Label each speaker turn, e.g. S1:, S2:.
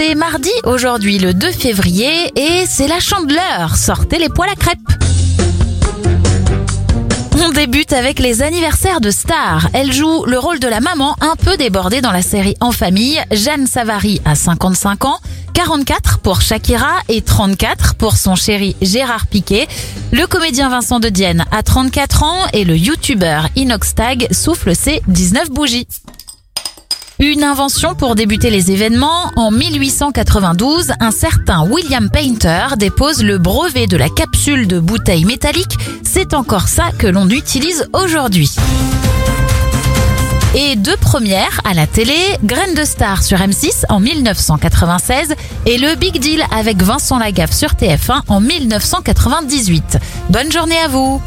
S1: C'est mardi aujourd'hui, le 2 février, et c'est la chandeleur. Sortez les poils à crêpes. On débute avec les anniversaires de stars. Elle joue le rôle de la maman un peu débordée dans la série En famille. Jeanne Savary a 55 ans, 44 pour Shakira et 34 pour son chéri Gérard Piquet. Le comédien Vincent de Dienne a 34 ans et le youtubeur Inoxtag souffle ses 19 bougies. Une invention pour débuter les événements. En 1892, un certain William Painter dépose le brevet de la capsule de bouteille métallique. C'est encore ça que l'on utilise aujourd'hui. Et deux premières à la télé, Graines de Star sur M6 en 1996 et le Big Deal avec Vincent Lagaffe sur TF1 en 1998. Bonne journée à vous